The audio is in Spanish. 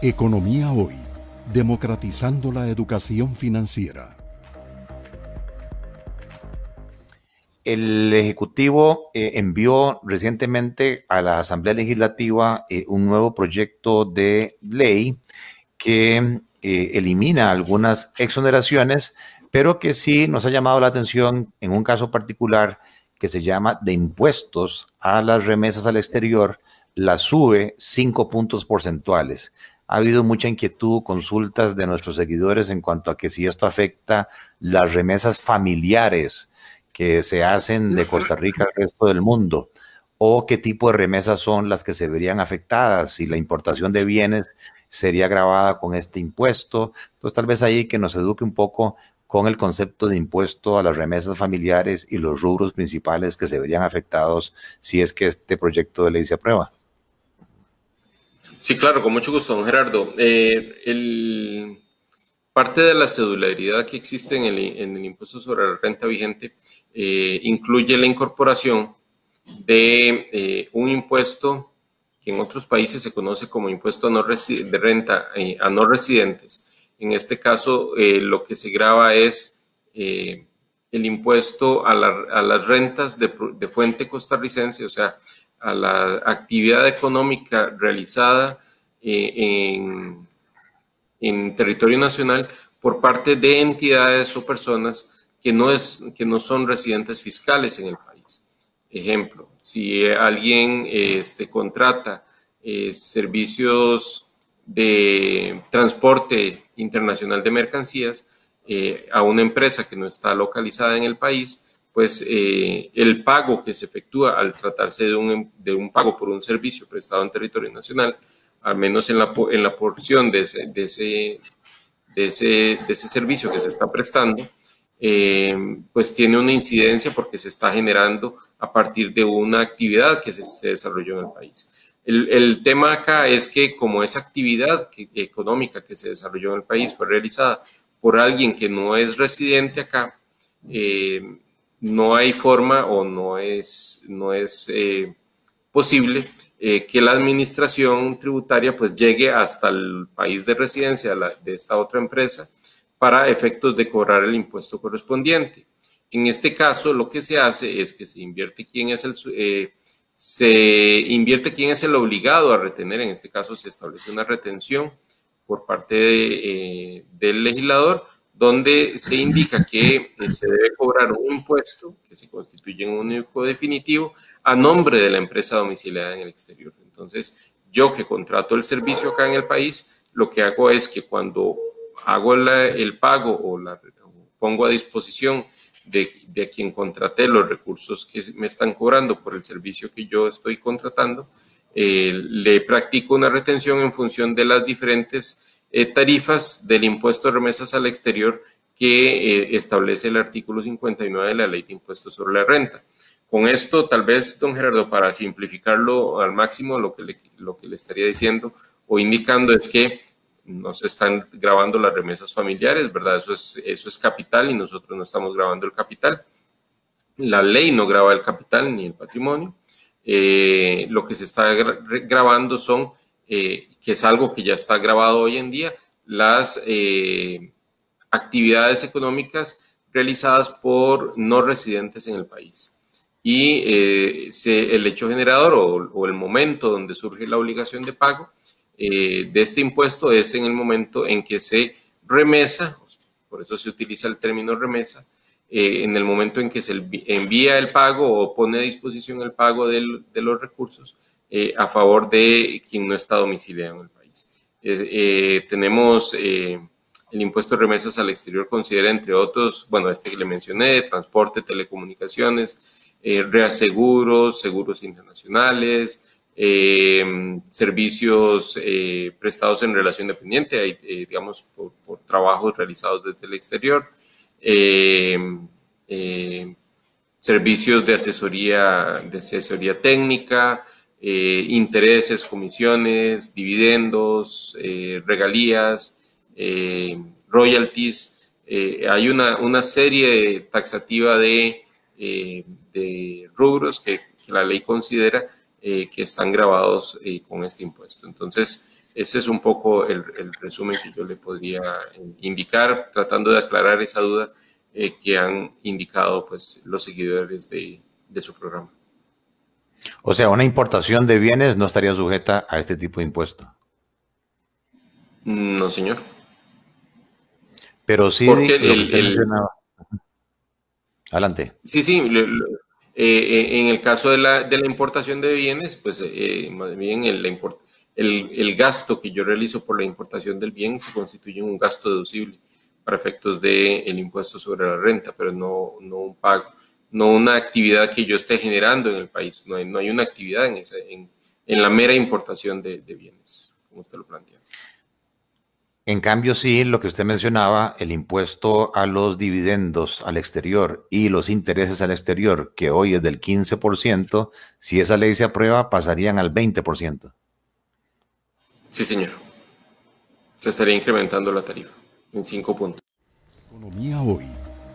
Economía Hoy, democratizando la educación financiera. El Ejecutivo eh, envió recientemente a la Asamblea Legislativa eh, un nuevo proyecto de ley que eh, elimina algunas exoneraciones, pero que sí nos ha llamado la atención en un caso particular que se llama de impuestos a las remesas al exterior, la sube cinco puntos porcentuales. Ha habido mucha inquietud, consultas de nuestros seguidores en cuanto a que si esto afecta las remesas familiares que se hacen de Costa Rica al resto del mundo, o qué tipo de remesas son las que se verían afectadas, si la importación de bienes sería grabada con este impuesto. Entonces, tal vez ahí que nos eduque un poco con el concepto de impuesto a las remesas familiares y los rubros principales que se verían afectados si es que este proyecto de ley se aprueba. Sí, claro, con mucho gusto, don Gerardo. Eh, parte de la cedularidad que existe en el, impuesto sobre la renta vigente eh, incluye la incorporación de eh, un impuesto que en otros países se conoce como impuesto de renta a no residentes en este caso, lo que se graba es el impuesto a, las rentas de, fuente costarricense, o sea, a la actividad económica realizada eh, en, territorio nacional por parte de entidades o personas que no, es, que no son residentes fiscales en el país. Ejemplo, si alguien este, contrata servicios de transporte internacional de mercancías eh, a una empresa que no está localizada en el país, pues eh, el pago que se efectúa al tratarse de un, de un, pago por un servicio prestado en territorio nacional, al menos en la, en la porción de ese, de, ese, de, ese, de ese servicio que se está prestando, eh, pues tiene una incidencia porque se está generando a partir de una actividad que se, desarrolló en el país. El, tema acá es que como esa actividad económica que se desarrolló en el país fue realizada por alguien que no es residente acá, eh, no hay forma o no es, no es eh, posible eh, que la administración tributaria pues llegue hasta el país de residencia de esta otra empresa para efectos de cobrar el impuesto correspondiente. En este caso, lo que se hace es que se invierte quién es el, se invierte quién es el obligado a retener, en este caso se establece una retención por parte eh, del legislador, donde se indica que eh, se debe cobrar un impuesto que se constituye en un único definitivo a nombre de la empresa domiciliada en el exterior. Entonces, yo que contrato el servicio acá en el país, lo que hago es que cuando hago el pago o la pongo a disposición de, a quien contraté los recursos que me están cobrando por el servicio que yo estoy contratando, eh, le practico una retención en función de las diferentes eh, tarifas del impuesto de remesas al exterior que eh, establece el artículo 59 de la ley de impuestos sobre la renta. Con esto, tal vez, don Gerardo, para simplificarlo al máximo, lo que lo que le estaría diciendo o indicando es que no se están grabando las remesas familiares, ¿verdad? Eso es, eso es capital y nosotros no estamos grabando el capital. La ley no graba el capital ni el patrimonio. Eh, lo que se está grabando son, eh, que es algo que ya está grabado hoy en día, las eh, actividades económicas realizadas por no residentes en el país. Y el hecho generador o el momento donde surge la obligación de pago eh, de este impuesto es en el momento en que se remesa, por eso se utiliza el término remesa, eh, en el momento en que se envía el pago o pone a disposición el pago de los recursos eh, a favor de quien no está domiciliado en el país. tenemos el impuesto de remesas al exterior, considera entre otros, bueno, este que le mencioné, transporte, telecomunicaciones, reaseguros, seguros internacionales, eh, servicios eh, prestados en relación dependiente, eh, digamos, por, trabajos realizados desde el exterior, servicios de asesoría, de asesoría técnica, intereses, comisiones, dividendos, regalías, royalties. hay una, una, serie taxativa de, rubros que, la ley considera eh, que están grabados eh, con este impuesto. Entonces, ese es un poco el, resumen que yo le podría indicar, tratando de aclarar esa duda que han indicado pues, los seguidores de su programa. O sea, una importación de bienes no estaría sujeta a este tipo de impuesto. No, señor. Pero sí, Porque el, Adelante. Sí, sí. Eh, en el caso de la, de la, importación de bienes, pues eh, más bien el, el, gasto que yo realizo por la importación del bien se constituye un gasto deducible para efectos del el impuesto sobre la renta, pero no, no un pago no una actividad que yo esté generando en el país. No hay, no hay una actividad en, esa, en, en, la mera importación de, de, bienes, como usted lo plantea. En cambio, sí, lo que usted mencionaba, el impuesto a los dividendos al exterior y los intereses al exterior, que hoy es del 15%, si esa ley se aprueba, pasarían al 20%. Sí, señor. Se estaría incrementando la tarifa en 5 puntos. Economía hoy